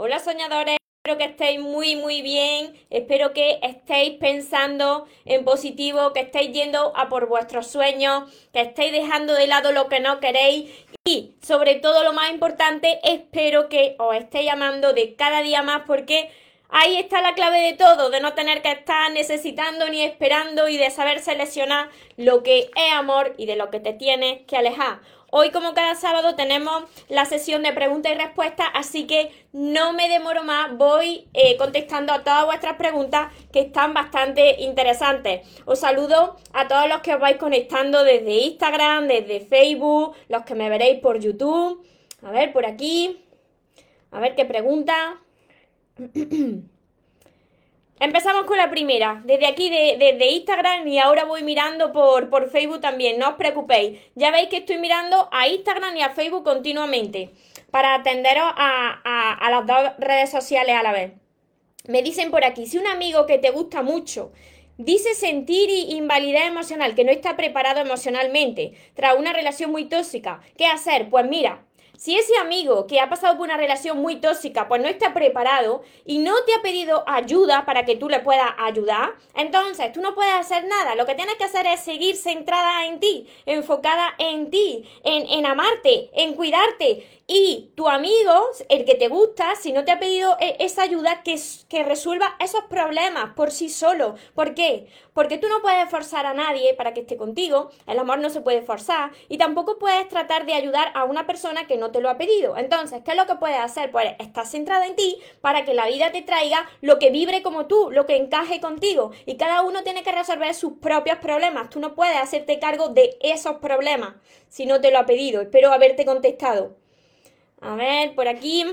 Hola soñadores, espero que estéis muy muy bien, espero que estéis pensando en positivo, que estéis yendo a por vuestros sueños, que estéis dejando de lado lo que no queréis. Y sobre todo lo más importante, espero que os estéis amando de cada día más porque ahí está la clave de todo, de no tener que estar necesitando ni esperando y de saber seleccionar lo que es amor y de lo que te tienes que alejar. Hoy, como cada sábado, tenemos la sesión de preguntas y respuestas, así que no me demoro más, voy eh, contestando a todas vuestras preguntas que están bastante interesantes. Os saludo a todos los que os vais conectando desde Instagram, desde Facebook, los que me veréis por YouTube. A ver, por aquí. A ver qué pregunta. Empezamos con la primera, desde aquí, desde Instagram y ahora voy mirando por, por Facebook también, no os preocupéis. Ya veis que estoy mirando a Instagram y a Facebook continuamente para atenderos a, a las dos redes sociales a la vez. Me dicen por aquí, si un amigo que te gusta mucho dice sentir invalidez emocional, que no está preparado emocionalmente, tras una relación muy tóxica, ¿qué hacer? Pues mira, si ese amigo que ha pasado por una relación muy tóxica, pues no está preparado y no te ha pedido ayuda para que tú le puedas ayudar, entonces tú no puedes hacer nada. Lo que tienes que hacer es seguir centrada en ti, enfocada en ti, en, amarte, en cuidarte y tu amigo, el que te gusta, si no te ha pedido e, esa ayuda, que, que resuelva esos problemas por sí solo. ¿Por qué? Porque tú no puedes forzar a nadie para que esté contigo, el amor no se puede forzar y tampoco puedes tratar de ayudar a una persona que no te lo ha pedido. Entonces, ¿qué es lo que puedes hacer? Pues estar centrada en ti para que la vida te traiga lo que vibre como tú, lo que encaje contigo. Y cada uno tiene que resolver sus propios problemas. Tú no puedes hacerte cargo de esos problemas si no te lo ha pedido. Espero haberte contestado. A ver, por aquí,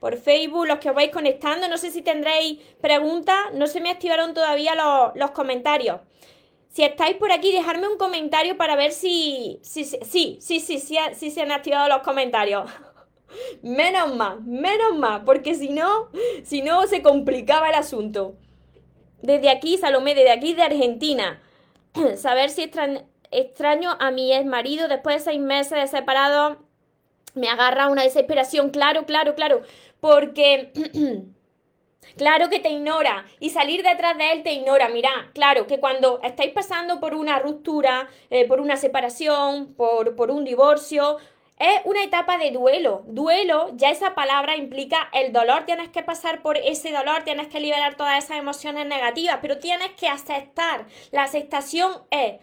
por Facebook, los que os vais conectando, no sé si tendréis preguntas, no se me activaron todavía los, comentarios. Si estáis por aquí, dejadme un comentario para ver si. Sí, sí, sí, sí, se han activado los comentarios. menos más, menos más, porque si no, si no se complicaba el asunto. Desde aquí, Salomé, desde aquí de Argentina. Saber si extraño a mi ex marido después de seis meses de separado me agarra una desesperación, claro, claro, claro, porque... Claro que te ignora y salir detrás de él te ignora. Mira, claro que cuando estáis pasando por una ruptura, eh, por una separación, por, por un divorcio, es una etapa de duelo. Duelo, ya esa palabra implica el dolor. Tienes que pasar por ese dolor, tienes que liberar todas esas emociones negativas, pero tienes que aceptar. La aceptación es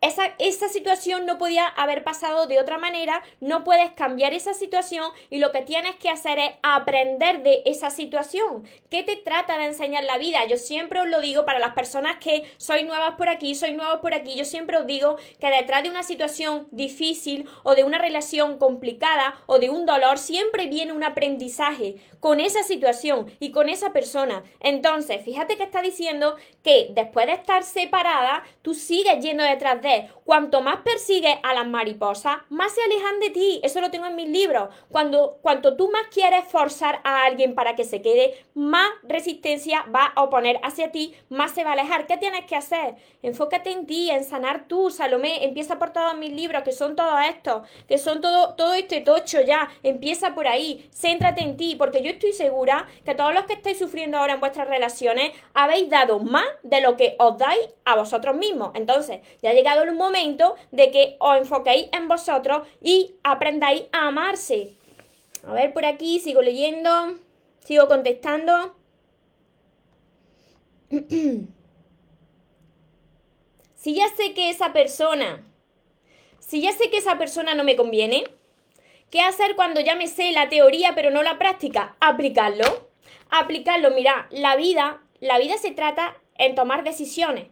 esa, esa, situación no podía haber pasado de otra manera, no puedes cambiar esa situación y lo que tienes que hacer es aprender de esa situación. ¿Qué te trata de enseñar la vida? Yo siempre os lo digo para las personas que sois nuevas por aquí, sois nuevos por aquí, yo siempre os digo que detrás de una situación difícil o de una relación complicada o de un dolor siempre viene un aprendizaje con esa situación y con esa persona. Entonces, fíjate que está diciendo que después de estar separada, tú sigues yendo detrás de cuanto más persigues a las mariposas, más se alejan de ti. Eso lo tengo en mis libros. Cuando, cuanto tú más quieres forzar a alguien para que se quede, más resistencia va a oponer hacia ti, más se va a alejar. ¿Qué tienes que hacer? Enfócate en ti, en sanar tú, Salomé. Empieza por todos mis libros, que son todos estos, que son todo, todo este tocho ya. Empieza por ahí. Céntrate en ti, porque yo estoy segura que todos los que estáis sufriendo ahora en vuestras relaciones habéis dado más de lo que os dais a vosotros mismos. Entonces, ya ha llegado el momento de que os enfoquéis en vosotros y aprendáis a amarse. A ver, por aquí sigo leyendo, sigo contestando. si ya sé que esa persona, si ya sé que esa persona no me conviene, ¿qué hacer cuando ya me sé la teoría pero no la práctica? Aplicarlo. Aplicarlo, mira, la vida, la vida se trata en tomar decisiones.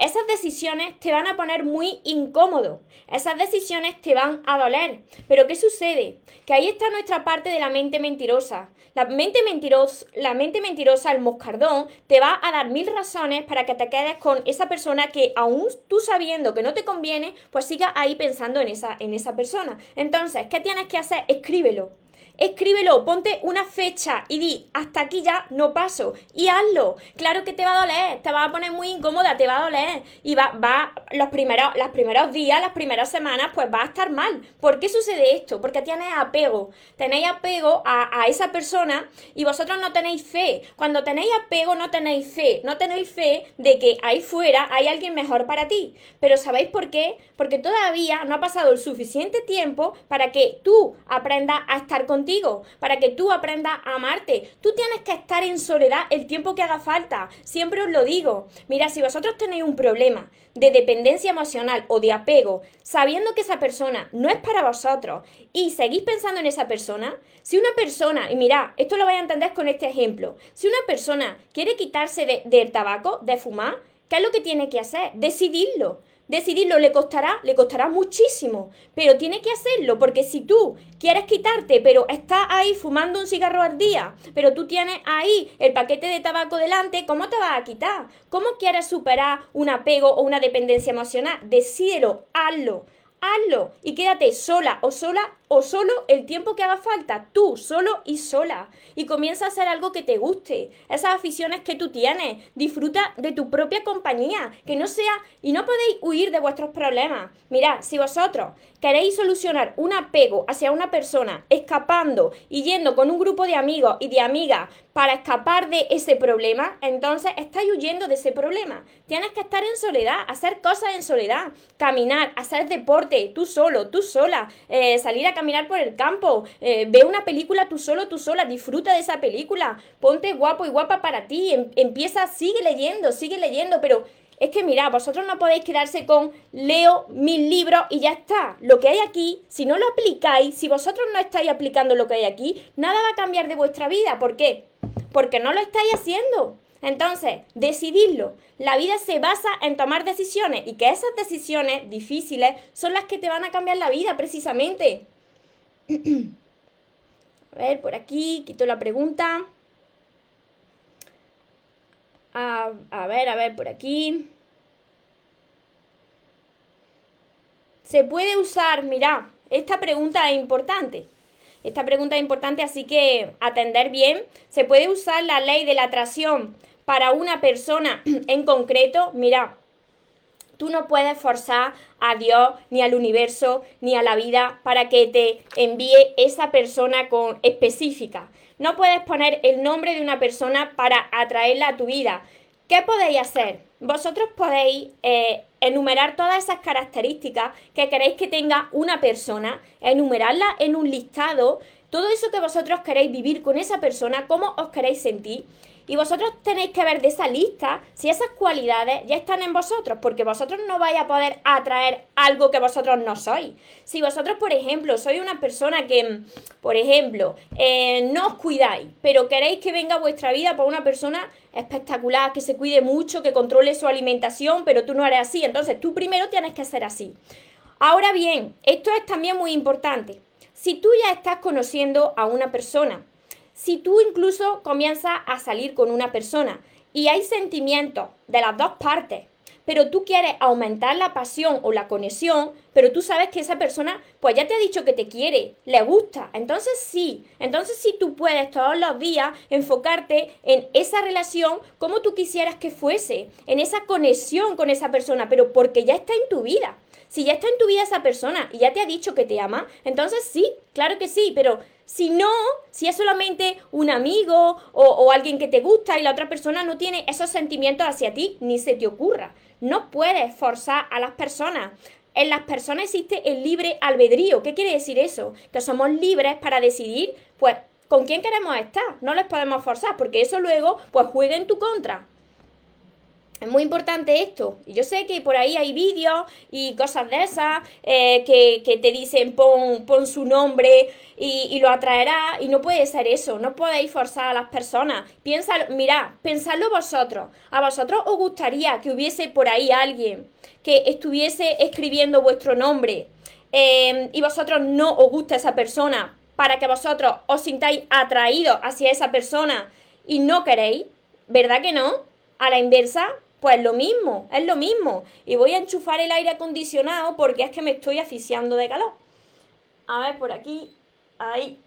Esas decisiones te van a poner muy incómodo, esas decisiones te van a doler. Pero ¿qué sucede? Que ahí está nuestra parte de la mente mentirosa. La mente, mentirosa, la mente mentirosa, el moscardón, te va a dar mil razones para que te quedes con esa persona que aún tú sabiendo que no te conviene, pues siga ahí pensando en esa, en esa persona. Entonces, ¿qué tienes que hacer? Escríbelo. Escríbelo, ponte una fecha y di, hasta aquí ya no paso. Y hazlo. Claro que te va a doler, te va a poner muy incómoda, te va a doler. Y va, va, los primeros, los primeros días, las primeras semanas, pues va a estar mal. ¿Por qué sucede esto? Porque tienes apego. Tenéis apego a, a esa persona y vosotros no tenéis fe. Cuando tenéis apego, no tenéis fe. No tenéis fe de que ahí fuera hay alguien mejor para ti. Pero ¿sabéis por qué? Porque todavía no ha pasado el suficiente tiempo para que tú aprendas a estar contigo, para que tú aprendas a amarte. Tú tienes que estar en soledad el tiempo que haga falta. Siempre os lo digo. Mira, si vosotros tenéis un problema de dependencia emocional o de apego, sabiendo que esa persona no es para vosotros y seguís pensando en esa persona, si una persona, y mira, esto lo vais a entender con este ejemplo, si una persona quiere quitarse del tabaco, de fumar, ¿qué es lo que tiene que hacer? Decidirlo. Decidirlo le costará, le costará muchísimo, pero tiene que hacerlo, porque si tú quieres quitarte, pero estás ahí fumando un cigarro al día, pero tú tienes ahí el paquete de tabaco delante, ¿cómo te vas a quitar? ¿Cómo quieres superar un apego o una dependencia emocional? Decídelo, hazlo hazlo y quédate sola o sola o solo el tiempo que haga falta, tú, solo y sola. Y comienza a hacer algo que te guste, esas aficiones que tú tienes. Disfruta de tu propia compañía, que no sea, y no podéis huir de vuestros problemas. Mirad, si vosotros queréis solucionar un apego hacia una persona, escapando y yendo con un grupo de amigos y de amigas para escapar de ese problema, entonces estáis huyendo de ese problema. Tienes que estar en soledad, hacer cosas en soledad, caminar, hacer deporte, tú solo, tú sola, eh, salir a caminar por el campo, eh, ve una película tú solo, tú sola, disfruta de esa película, ponte guapo y guapa para ti, em, empieza, sigue leyendo, sigue leyendo, pero es que mira, vosotros no podéis quedarse con leo mil libros y ya está. Lo que hay aquí, si no lo aplicáis, si vosotros no estáis aplicando lo que hay aquí, nada va a cambiar de vuestra vida. ¿Por qué? Porque no lo estáis haciendo. Entonces, decididlo. La vida se basa en tomar decisiones y que esas decisiones difíciles son las que te van a cambiar la vida precisamente. A ver, por aquí, quito la pregunta. A, ver, a ver, por aquí. Se puede usar, mira, esta pregunta es importante. Esta pregunta es importante, así que atender bien. Se puede usar la ley de la atracción para una persona en concreto. Mira, Tú no puedes forzar a Dios, ni al universo, ni a la vida para que te envíe esa persona con específica. No puedes poner el nombre de una persona para atraerla a tu vida. ¿Qué podéis hacer? Vosotros podéis eh, enumerar todas esas características que queréis que tenga una persona, enumerarlas en un listado, todo eso que vosotros queréis vivir con esa persona, cómo os queréis sentir y vosotros tenéis que ver de esa lista si esas cualidades ya están en vosotros, porque vosotros no vais a poder atraer algo que vosotros no sois. Si vosotros, por ejemplo, sois una persona que, por ejemplo, eh, no os cuidáis, pero queréis que venga a vuestra vida por una persona espectacular, que se cuide mucho, que controle su alimentación, pero tú no eres así, entonces tú primero tienes que ser así. Ahora bien, esto es también muy importante. Si tú ya estás conociendo a una persona, si tú incluso comienzas a salir con una persona y hay sentimientos de las dos partes, pero tú quieres aumentar la pasión o la conexión, pero tú sabes que esa persona pues ya te ha dicho que te quiere, le gusta, entonces sí, entonces sí tú puedes todos los días enfocarte en esa relación como tú quisieras que fuese, en esa conexión con esa persona, pero porque ya está en tu vida. Si ya está en tu vida esa persona y ya te ha dicho que te ama, entonces sí, claro que sí, pero si no, si es solamente un amigo o, alguien que te gusta y la otra persona no tiene esos sentimientos hacia ti, ni se te ocurra. No puedes forzar a las personas. En las personas existe el libre albedrío. ¿Qué quiere decir eso? Que somos libres para decidir, pues, con quién queremos estar. No les podemos forzar, porque eso luego, pues, juega en tu contra. Es muy importante esto. Yo sé que por ahí hay vídeos y cosas de esas eh, que, te dicen pon, pon su nombre y, lo atraerá. Y no puede ser eso. No podéis forzar a las personas. Piensa, mirad, pensadlo vosotros. ¿A vosotros os gustaría que hubiese por ahí alguien que estuviese escribiendo vuestro nombre em, y vosotros no os gusta esa persona para que vosotros os sintáis atraídos hacia esa persona y no queréis? ¿Verdad que no? A la inversa, pues lo mismo, es lo mismo. Y voy a enchufar el aire acondicionado porque es que me estoy asfixiando de calor. A ver, por aquí, ahí.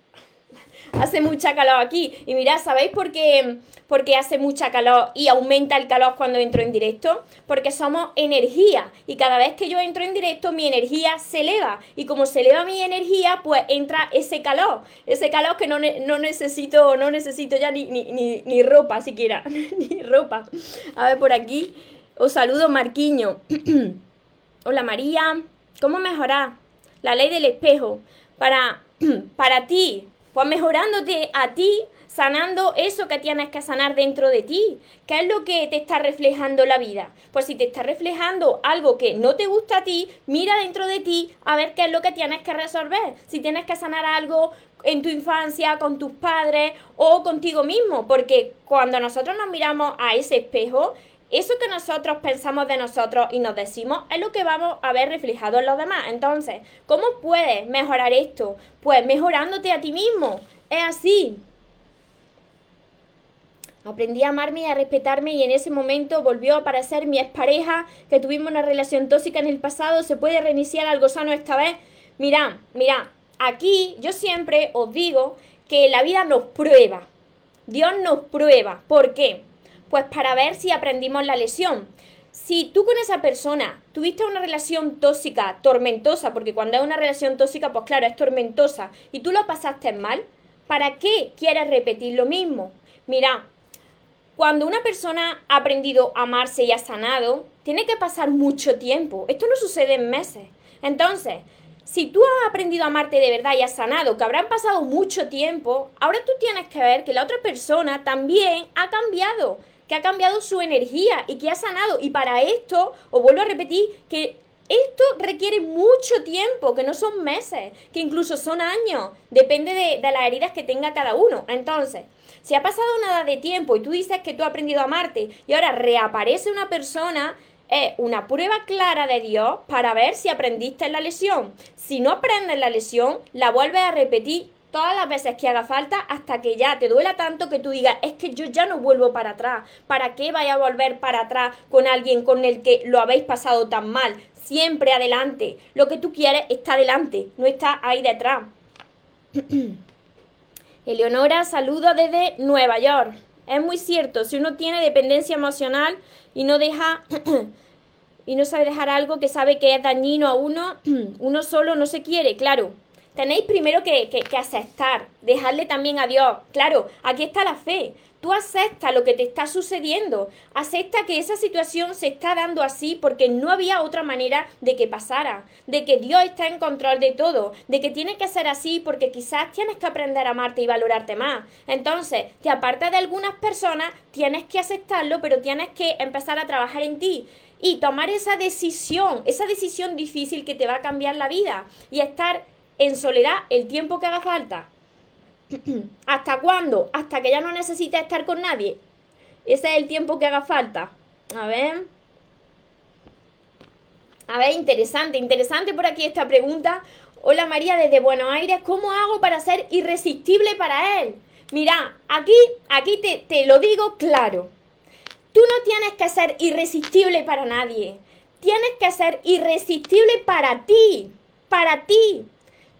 Hace mucha calor aquí. Y mirad, ¿sabéis por qué, por qué hace mucha calor y aumenta el calor cuando entro en directo? Porque somos energía. Y cada vez que yo entro en directo, mi energía se eleva. Y como se eleva mi energía, pues entra ese calor. Ese calor que no, no necesito, no necesito ya ni, ni, ni, ni ropa siquiera. ni ropa. A ver, por aquí. Os saludo, Marquiño. Hola, María. ¿Cómo mejorar la ley del espejo? Para, para ti, pues mejorándote a ti, sanando eso que tienes que sanar dentro de ti. ¿Qué es lo que te está reflejando la vida? Pues si te está reflejando algo que no te gusta a ti, mira dentro de ti a ver qué es lo que tienes que resolver. Si tienes que sanar algo en tu infancia, con tus padres o contigo mismo, porque cuando nosotros nos miramos a ese espejo, eso que nosotros pensamos de nosotros y nos decimos es lo que vamos a ver reflejado en los demás. Entonces, ¿cómo puedes mejorar esto? Pues mejorándote a ti mismo. Es así. Aprendí a amarme y a respetarme y en ese momento volvió a aparecer mi expareja, que tuvimos una relación tóxica en el pasado, se puede reiniciar algo sano esta vez. Mira, mira, aquí yo siempre os digo que la vida nos prueba. Dios nos prueba. ¿Por qué? Pues para ver si aprendimos la lesión. Si tú con esa persona tuviste una relación tóxica, tormentosa, porque cuando es una relación tóxica, pues claro, es tormentosa, y tú lo pasaste mal, ¿para qué quieres repetir lo mismo? Mira, cuando una persona ha aprendido a amarse y ha sanado, tiene que pasar mucho tiempo. Esto no sucede en meses. Entonces, si tú has aprendido a amarte de verdad y has sanado, que habrán pasado mucho tiempo, ahora tú tienes que ver que la otra persona también ha cambiado que ha cambiado su energía y que ha sanado. Y para esto, os vuelvo a repetir, que esto requiere mucho tiempo, que no son meses, que incluso son años. Depende de, las heridas que tenga cada uno. Entonces, si ha pasado nada de tiempo y tú dices que tú has aprendido a amarte y ahora reaparece una persona, es una prueba clara de Dios para ver si aprendiste la lesión. Si no aprendes la lesión, la vuelves a repetir todas las veces que haga falta hasta que ya te duela tanto que tú digas, es que yo ya no vuelvo para atrás. ¿Para qué vaya a volver para atrás con alguien con el que lo habéis pasado tan mal? Siempre adelante. Lo que tú quieres está adelante, no está ahí detrás. Eleonora, saludo desde Nueva York. Es muy cierto, si uno tiene dependencia emocional y no deja y no sabe dejar algo que sabe que es dañino a uno, uno solo no se quiere, claro tenéis primero que, aceptar, dejarle también a Dios. Claro, aquí está la fe. Tú aceptas lo que te está sucediendo, acepta que esa situación se está dando así porque no había otra manera de que pasara, de que Dios está en control de todo, de que tiene que ser así porque quizás tienes que aprender a amarte y valorarte más. Entonces, te apartas de algunas personas, tienes que aceptarlo, pero tienes que empezar a trabajar en ti y tomar esa decisión, esa decisión difícil que te va a cambiar la vida y estar en soledad el tiempo que haga falta. ¿Hasta cuándo? Hasta que ya no necesites estar con nadie. Ese es el tiempo que haga falta. A ver. A ver, interesante, interesante por aquí esta pregunta. Hola María desde Buenos Aires, ¿cómo hago para ser irresistible para él? Mira, aquí, aquí te, te lo digo claro. Tú no tienes que ser irresistible para nadie. Tienes que ser irresistible para ti. Para ti.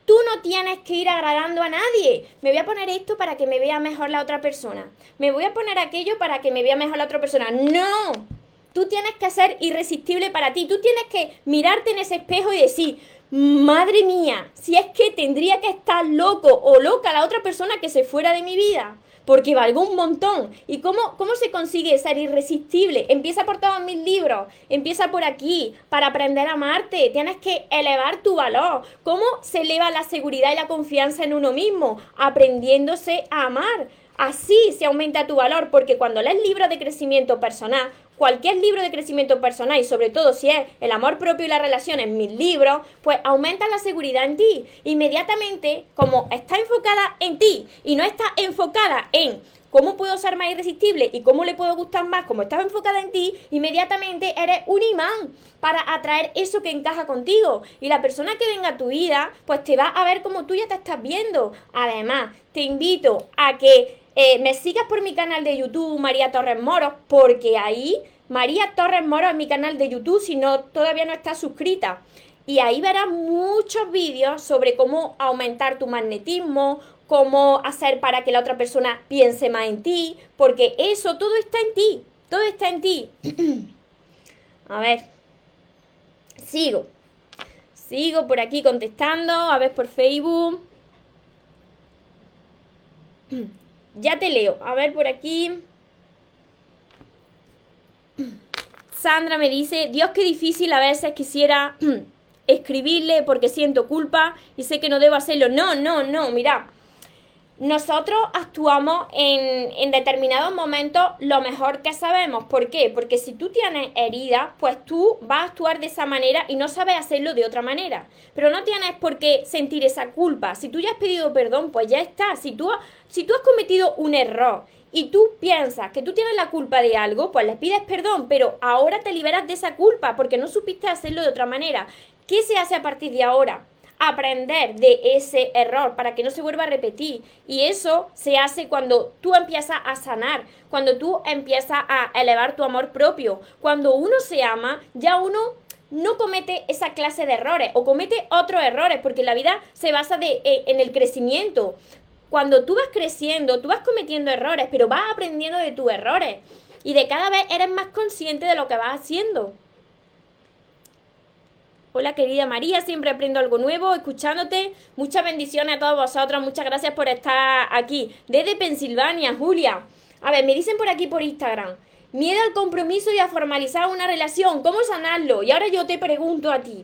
Tú no tienes que ir agradando a nadie. Me voy a poner esto para que me vea mejor la otra persona. Me voy a poner aquello para que me vea mejor la otra persona. No. Tú tienes que ser irresistible para ti. Tú tienes que mirarte en ese espejo y decir, madre mía, si es que tendría que estar loco o loca la otra persona que se fuera de mi vida porque valgo un montón. ¿Y cómo, cómo se consigue ser irresistible? Empieza por todos mis libros, empieza por aquí, para aprender a amarte, tienes que elevar tu valor. ¿Cómo se eleva la seguridad y la confianza en uno mismo? Aprendiéndose a amar. Así se aumenta tu valor, porque cuando lees libros de crecimiento personal, cualquier libro de crecimiento personal y sobre todo si es el amor propio y las relaciones, mis libros, pues aumenta la seguridad en ti. Inmediatamente, como está enfocada en ti y no está enfocada en cómo puedo ser más irresistible y cómo le puedo gustar más, como estás enfocada en ti, inmediatamente eres un imán para atraer eso que encaja contigo. Y la persona que venga a tu vida, pues te va a ver como tú ya te estás viendo. Además, te invito a que eh, me sigas por mi canal de YouTube, María Torres Moro, porque ahí, María Torres Moro es mi canal de YouTube, si no, todavía no estás suscrita. Y ahí verás muchos vídeos sobre cómo aumentar tu magnetismo, cómo hacer para que la otra persona piense más en ti, porque eso todo está en ti, todo está en ti. a ver, sigo, sigo por aquí contestando, a ver por Facebook. Ya te leo, a ver por aquí. Sandra me dice, Dios, qué difícil a veces quisiera escribirle porque siento culpa y sé que no debo hacerlo. No, no, no, mira, nosotros actuamos en, en, determinados momentos lo mejor que sabemos. ¿Por qué? Porque si tú tienes heridas, pues tú vas a actuar de esa manera y no sabes hacerlo de otra manera. Pero no tienes por qué sentir esa culpa. Si tú ya has pedido perdón, pues ya está. Si tú, si tú has cometido un error y tú piensas que tú tienes la culpa de algo, pues le pides perdón, pero ahora te liberas de esa culpa porque no supiste hacerlo de otra manera. ¿Qué se hace a partir de ahora? Aprender de ese error para que no se vuelva a repetir. Y eso se hace cuando tú empiezas a sanar, cuando tú empiezas a elevar tu amor propio. Cuando uno se ama, ya uno no comete esa clase de errores o comete otros errores, porque la vida se basa eh, en el crecimiento. Cuando tú vas creciendo, tú vas cometiendo errores, pero vas aprendiendo de tus errores y de cada vez eres más consciente de lo que vas haciendo. Hola querida María, siempre aprendo algo nuevo escuchándote. Muchas bendiciones a todos vosotros, muchas gracias por estar aquí. Desde Pensilvania, Julia. A ver, me dicen por aquí por Instagram. Miedo al compromiso y a formalizar una relación. ¿Cómo sanarlo? Y ahora yo te pregunto a ti.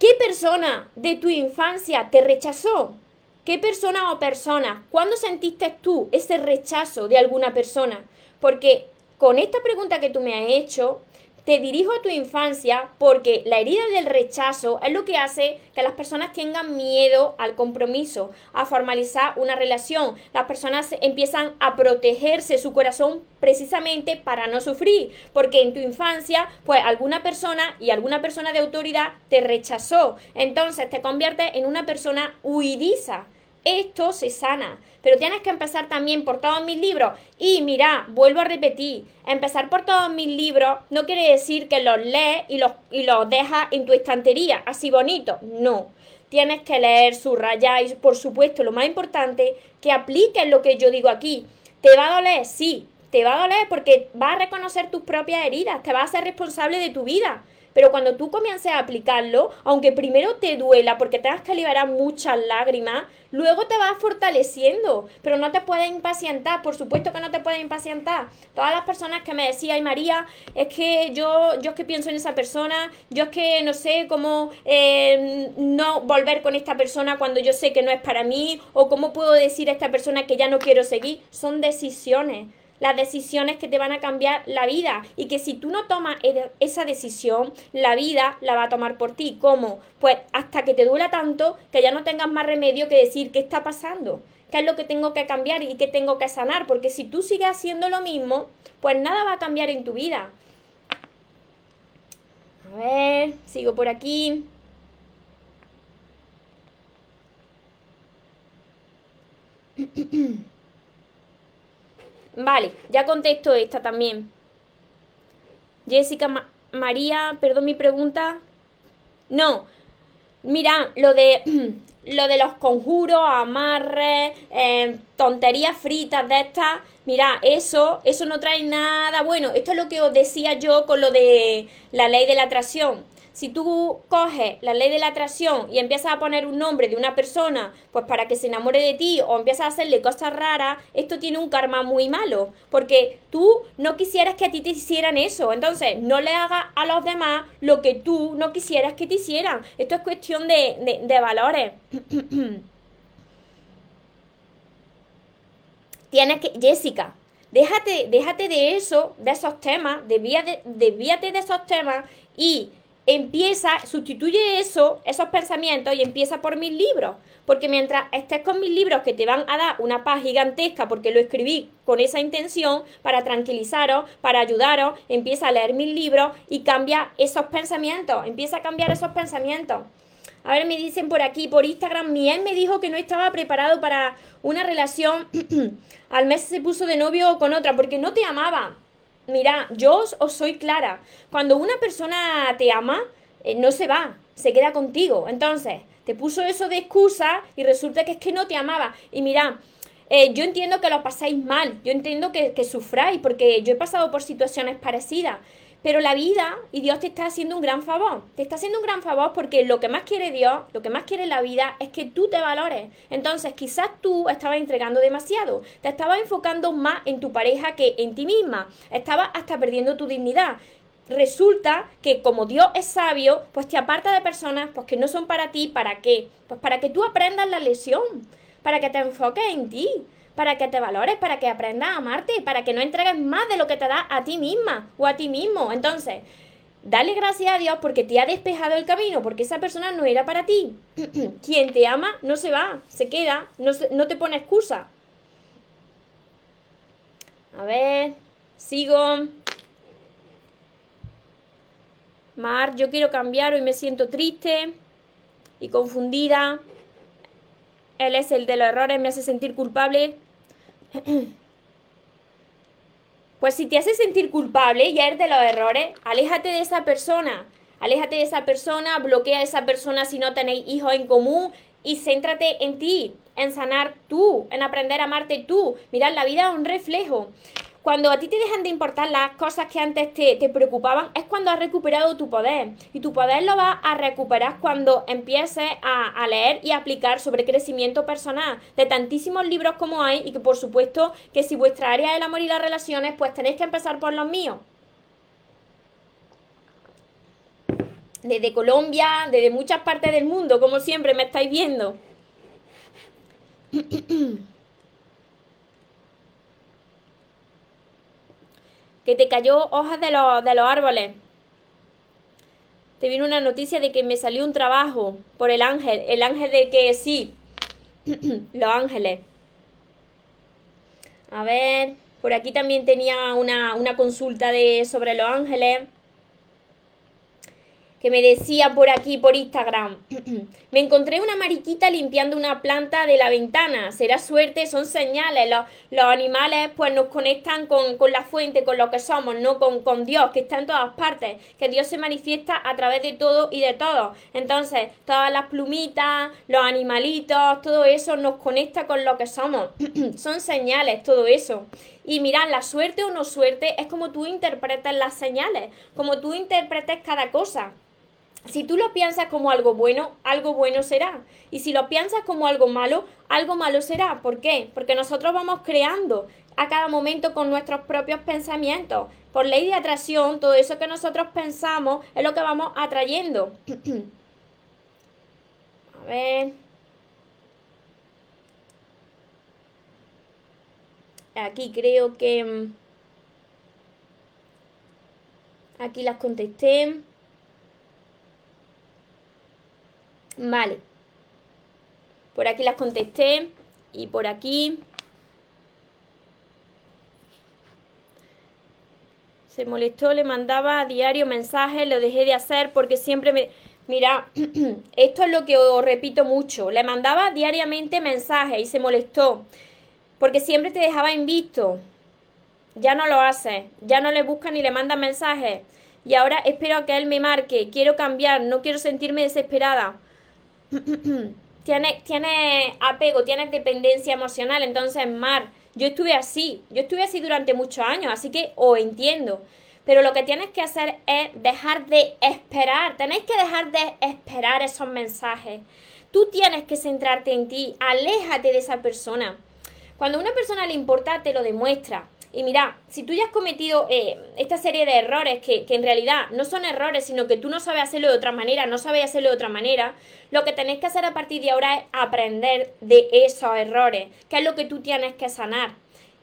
¿Qué persona de tu infancia te rechazó? ¿Qué persona o persona? ¿Cuándo sentiste tú ese rechazo de alguna persona? Porque con esta pregunta que tú me has hecho, te dirijo a tu infancia porque la herida del rechazo es lo que hace que las personas tengan miedo al compromiso, a formalizar una relación. Las personas empiezan a protegerse su corazón precisamente para no sufrir, porque en tu infancia, pues alguna persona y alguna persona de autoridad te rechazó. Entonces te conviertes en una persona huidiza esto se sana. Pero tienes que empezar también por todos mis libros. Y mira, vuelvo a repetir, empezar por todos mis libros no quiere decir que los lees y los, y los dejas en tu estantería, así bonito. No. Tienes que leer, subrayar y, por supuesto, lo más importante, que apliques lo que yo digo aquí. ¿Te va a doler? Sí, te va a doler porque vas a reconocer tus propias heridas, te vas a ser responsable de tu vida. Pero cuando tú comiences a aplicarlo, aunque primero te duela porque tengas que liberar muchas lágrimas, luego te vas fortaleciendo. Pero no te puedes impacientar, por supuesto que no te puedes impacientar. Todas las personas que me decían, ay María, es que yo, yo es que pienso en esa persona, yo es que no sé cómo eh, no volver con esta persona cuando yo sé que no es para mí, o cómo puedo decir a esta persona que ya no quiero seguir. Son decisiones las decisiones que te van a cambiar la vida y que si tú no tomas esa decisión, la vida la va a tomar por ti. ¿Cómo? Pues hasta que te duela tanto que ya no tengas más remedio que decir qué está pasando, qué es lo que tengo que cambiar y qué tengo que sanar, porque si tú sigues haciendo lo mismo, pues nada va a cambiar en tu vida. A ver, sigo por aquí. Vale, ya contesto esta también. Jessica María, perdón mi pregunta. No, mira, lo de lo de los conjuros, amarres, eh, tonterías fritas de estas, mira, eso, eso no trae nada bueno. Esto es lo que os decía yo con lo de la ley de la atracción si tú coges la ley de la atracción y empiezas a poner un nombre de una persona, pues para que se enamore de ti o empiezas a hacerle cosas raras, esto tiene un karma muy malo, porque tú no quisieras que a ti te hicieran eso, entonces no le hagas a los demás lo que tú no quisieras que te hicieran. Esto es cuestión de, de, valores. Tienes que, Jessica, déjate, déjate de eso, de esos temas, desvíate, desvíate de esos temas y empieza, sustituye eso, esos pensamientos y empieza por mis libros. Porque mientras estés con mis libros que te van a dar una paz gigantesca, porque lo escribí con esa intención, para tranquilizaros, para ayudaros, empieza a leer mis libros y cambia esos pensamientos, empieza a cambiar esos pensamientos. A ver, me dicen por aquí, por Instagram, Miel me dijo que no estaba preparado para una relación. Al mes se puso de novio con otra porque no te amaba. Mira, yo os, soy clara. Cuando una persona te ama, eh, no se va, se queda contigo. Entonces, te puso eso de excusa y resulta que es que no te amaba. Y mira, eh, yo entiendo que lo pasáis mal, yo entiendo que, que sufráis, porque yo he pasado por situaciones parecidas. Pero la vida y Dios te está haciendo un gran favor. Te está haciendo un gran favor porque lo que más quiere Dios, lo que más quiere la vida es que tú te valores. Entonces quizás tú estabas entregando demasiado. Te estabas enfocando más en tu pareja que en ti misma. Estabas hasta perdiendo tu dignidad. Resulta que como Dios es sabio, pues te aparta de personas pues, que no son para ti. ¿Para qué? Pues para que tú aprendas la lección. Para que te enfoques en ti para que te valores, para que aprendas a amarte, para que no entregues más de lo que te da a ti misma o a ti mismo. Entonces, dale gracias a Dios porque te ha despejado el camino, porque esa persona no era para ti. Quien te ama no se va, se queda, no, te pone excusa. A ver, sigo. Mar, yo quiero cambiar, hoy me siento triste y confundida. Él es el de los errores, me hace sentir culpable. Pues si te hace sentir culpable y eres de los errores, aléjate de esa persona. Aléjate de esa persona, bloquea a esa persona si no tenéis hijos en común y céntrate en ti, en sanar tú, en aprender a amarte tú. Mirad, la vida es un reflejo. Cuando a ti te dejan de importar las cosas que antes te, preocupaban, es cuando has recuperado tu poder. Y tu poder lo vas a recuperar cuando empieces a, leer y aplicar sobre crecimiento personal. De tantísimos libros como hay y que por supuesto que si vuestra área es el amor y las relaciones, pues tenéis que empezar por los míos. Desde Colombia, desde muchas partes del mundo, como siempre me estáis viendo. que te cayó hojas de, los, de los árboles. Te vino una noticia de que me salió un trabajo por el ángel, el ángel de que sí, los ángeles. A ver, por aquí también tenía una, una consulta de, sobre los ángeles que me decía por aquí, por Instagram, me encontré una mariquita limpiando una planta de la ventana, será suerte, son señales, los, los animales pues nos conectan con, con, la fuente, con lo que somos, no con, con Dios, que está en todas partes, que Dios se manifiesta a través de todo y de todo. Entonces, todas las plumitas, los animalitos, todo eso nos conecta con lo que somos, son señales, todo eso. Y mirad, la suerte o no suerte es como tú interpretas las señales, como tú interpretes cada cosa. Si tú lo piensas como algo bueno, algo bueno será. Y si lo piensas como algo malo, algo malo será. ¿Por qué? Porque nosotros vamos creando a cada momento con nuestros propios pensamientos. Por ley de atracción, todo eso que nosotros pensamos es lo que vamos atrayendo. a ver. Aquí creo que... Mm, aquí las contesté. Vale. Por aquí las contesté y por aquí se molestó, le mandaba a diario mensajes, lo dejé de hacer porque siempre me... Mira, esto es lo que os repito mucho. Le mandaba diariamente mensajes y se molestó porque siempre te dejaba invisto. Ya no lo hace, ya no le busca ni le manda mensajes. Y ahora espero a que él me marque. Quiero cambiar, no quiero sentirme desesperada. Tienes, tiene apego, tienes dependencia emocional. Entonces, Mar, yo estuve así, yo estuve así durante muchos años, así que os entiendo. Pero lo que tienes que hacer es dejar de esperar, tenéis que dejar de esperar esos mensajes. Tú tienes que centrarte en ti, aléjate de esa persona. Cuando a una persona le importa, te lo demuestra. Y mira, si tú ya has cometido eh, esta serie de errores que, que, en realidad no son errores, sino que tú no sabes hacerlo de otra manera, no sabes hacerlo de otra manera, lo que tenés que hacer a partir de ahora es aprender de esos errores, que es lo que tú tienes que sanar.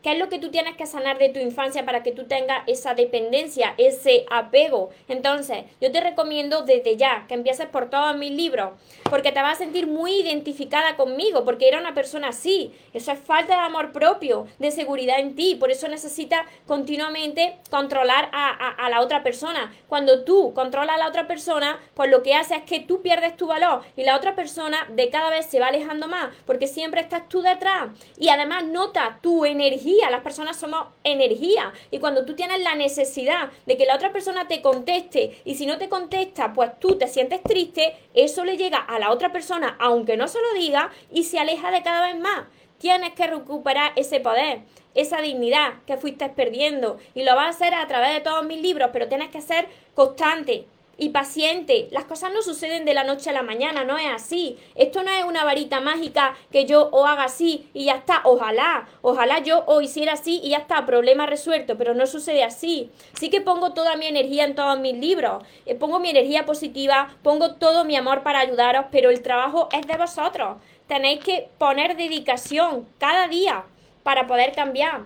¿Qué es lo que tú tienes que sanar de tu infancia para que tú tengas esa dependencia, ese apego? Entonces, yo te recomiendo desde ya que empieces por todos mis libros, porque te vas a sentir muy identificada conmigo, porque era una persona así. Eso es falta de amor propio, de seguridad en ti. Por eso necesitas continuamente controlar a, a, la otra persona. Cuando tú controlas a la otra persona, pues lo que hace es que tú pierdes tu valor y la otra persona de cada vez se va alejando más, porque siempre estás tú detrás. Y además nota tu energía las personas somos energía. Y cuando tú tienes la necesidad de que la otra persona te conteste y si no te contesta, pues tú te sientes triste, eso le llega a la otra persona, aunque no se lo diga, y se aleja de cada vez más. Tienes que recuperar ese poder, esa dignidad que fuiste perdiendo. Y lo vas a hacer a través de todos mis libros, pero tienes que ser constante, y paciente. Las cosas no suceden de la noche a la mañana, no es así. Esto no es una varita mágica que yo o haga así y ya está. Ojalá, ojalá yo o hiciera así y ya está, problema resuelto, pero no sucede así. Sí que pongo toda mi energía en todos mis libros, eh, pongo mi energía positiva, pongo todo mi amor para ayudaros, pero el trabajo es de vosotros. Tenéis que poner dedicación cada día para poder cambiar.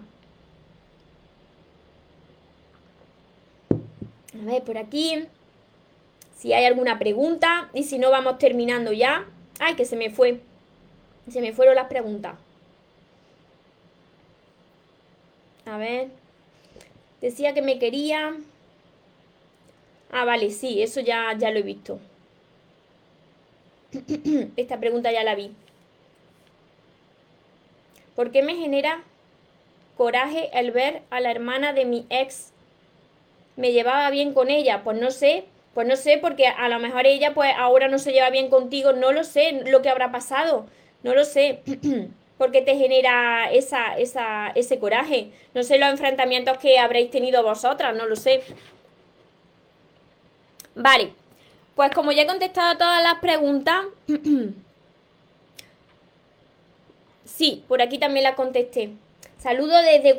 A ver, por aquí si hay alguna pregunta y si no vamos terminando ya. Ay, que se me fue. Se me fueron las preguntas. A ver. Decía que me quería. Ah, vale, sí, eso ya, ya lo he visto. Esta pregunta ya la vi. ¿Por qué me genera coraje el ver a la hermana de mi ex? ¿Me llevaba bien con ella? Pues no sé, pues no sé, porque a lo mejor ella pues ahora no se lleva bien contigo, no lo sé lo que habrá pasado, no lo sé. porque te genera esa, esa, ese coraje. No sé los enfrentamientos que habréis tenido vosotras, no lo sé. Vale, pues como ya he contestado todas las preguntas, sí, por aquí también las contesté. Saludo desde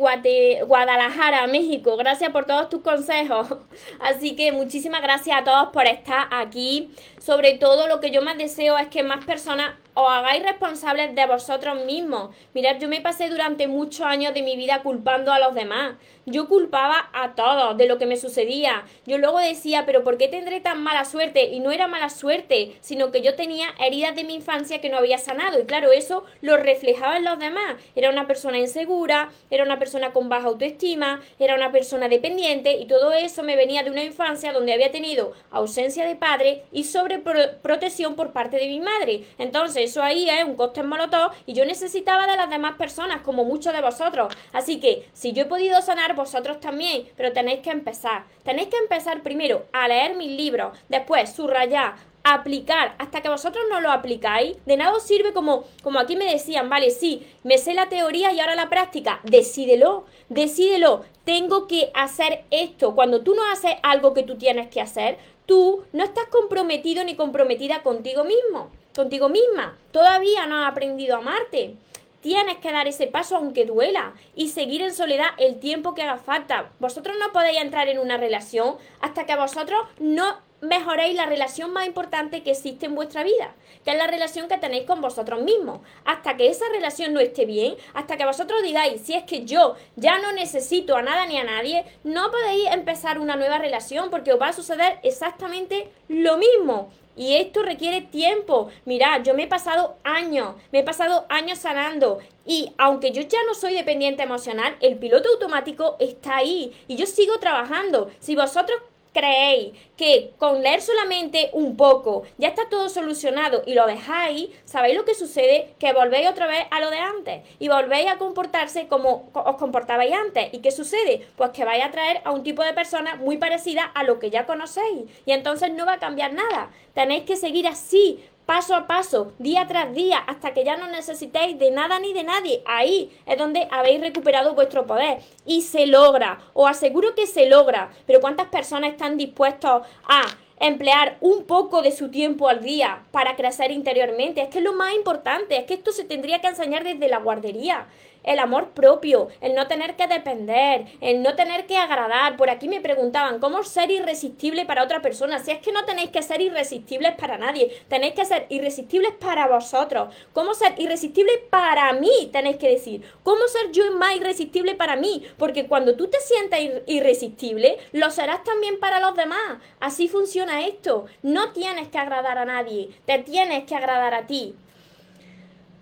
Guadalajara, México. Gracias por todos tus consejos. Así que muchísimas gracias a todos por estar aquí. Sobre todo lo que yo más deseo es que más personas os hagáis responsables de vosotros mismos. Mirad, yo me pasé durante muchos años de mi vida culpando a los demás. Yo culpaba a todos de lo que me sucedía. Yo luego decía, pero ¿por qué tendré tan mala suerte? Y no era mala suerte, sino que yo tenía heridas de mi infancia que no había sanado. Y claro, eso lo reflejaba en los demás. Era una persona insegura, era una persona con baja autoestima, era una persona dependiente y todo eso me venía de una infancia donde había tenido ausencia de padre y sobreprotección por parte de mi madre. Entonces, eso ahí es un coste en molotov y yo necesitaba de las demás personas, como muchos de vosotros. Así que si yo he podido sanar, vosotros también, pero tenéis que empezar. Tenéis que empezar primero a leer mis libros, después subrayar, aplicar hasta que vosotros no lo aplicáis, de nada os sirve como, como aquí me decían, vale, sí, me sé la teoría y ahora la práctica, decídelo, decídelo, tengo que hacer esto. Cuando tú no haces algo que tú tienes que hacer, tú no estás comprometido ni comprometida contigo mismo contigo misma. Todavía no has aprendido a amarte. Tienes que dar ese paso aunque duela y seguir en soledad el tiempo que haga falta. Vosotros no podéis entrar en una relación hasta que vosotros no mejoréis la relación más importante que existe en vuestra vida, que es la relación que tenéis con vosotros mismos. Hasta que esa relación no esté bien, hasta que vosotros digáis, si es que yo ya no necesito a nada ni a nadie, no podéis empezar una nueva relación porque os va a suceder exactamente lo mismo. Y esto requiere tiempo. Mirad, yo me he pasado años, me he pasado años sanando. Y aunque yo ya no soy dependiente emocional, el piloto automático está ahí. Y yo sigo trabajando. Si vosotros creéis que con leer solamente un poco ya está todo solucionado y lo dejáis, ¿sabéis lo que sucede? Que volvéis otra vez a lo de antes y volvéis a comportarse como os comportabais antes. ¿Y qué sucede? Pues que vais a traer a un tipo de persona muy parecida a lo que ya conocéis y entonces no va a cambiar nada. Tenéis que seguir así, paso a paso, día tras día, hasta que ya no necesitéis de nada ni de nadie. Ahí es donde habéis recuperado vuestro poder. Y se logra, os aseguro que se logra. Pero ¿cuántas personas están dispuestos a emplear un poco de su tiempo al día para crecer interiormente? Es que es lo más importante, es que esto se tendría que enseñar desde la guardería el amor propio, el no tener que depender, el no tener que agradar. Por aquí me preguntaban, ¿cómo ser irresistible para otra persona? Si es que no tenéis que ser irresistibles para nadie, tenéis que ser irresistibles para vosotros. ¿Cómo ser irresistible para mí? Tenéis que decir, ¿cómo ser yo más irresistible para mí? Porque cuando tú te sientas irresistible, lo serás también para los demás. Así funciona esto. No tienes que agradar a nadie, te tienes que agradar a ti.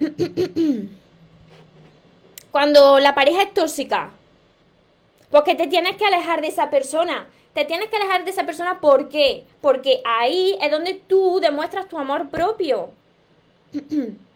Cuando la pareja es tóxica, porque te tienes que alejar de esa persona. Te tienes que alejar de esa persona, ¿por qué? Porque ahí es donde tú demuestras tu amor propio.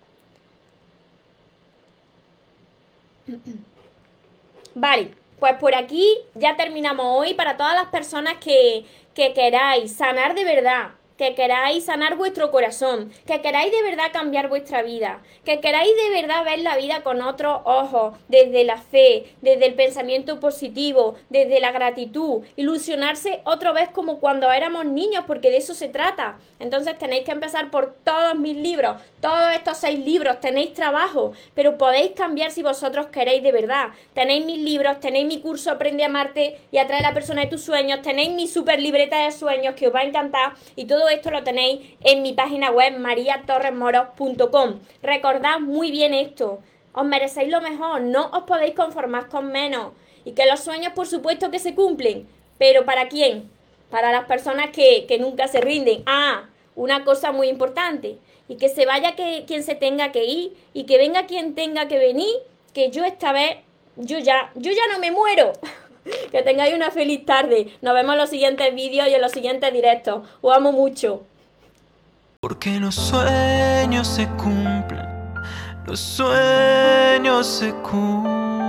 Vale, pues por aquí ya terminamos hoy para todas las personas que, que queráis sanar de verdad, que queráis sanar vuestro corazón, que queráis de verdad cambiar vuestra vida, que queráis de verdad ver la vida con otros ojos, desde la fe, desde el pensamiento positivo, desde la gratitud, ilusionarse otra vez como cuando éramos niños, porque de eso se trata. Entonces tenéis que empezar por todos mis libros, todos estos seis libros, tenéis trabajo, pero podéis cambiar si vosotros queréis de verdad. Tenéis mis libros, tenéis mi curso Aprende a amarte y atrae a la persona de tus sueños, tenéis mi super libreta de sueños que os va a encantar y todo esto lo tenéis en mi página web mariatorresmoros.com. Recordad muy bien esto. Os merecéis lo mejor, no os podéis conformar con menos. Y que los sueños, por supuesto, que se cumplen. Pero ¿para quién? Para las personas que, que nunca se rinden. Ah, una cosa muy importante. Y que se vaya que, quien se tenga que ir y que venga quien tenga que venir. Que yo esta vez, yo ya, yo ya no me muero. Que tengáis una feliz tarde. Nos vemos en los siguientes vídeos y en los siguientes directos. Os amo mucho. Porque los sueños se cumplen, los sueños se cumplen.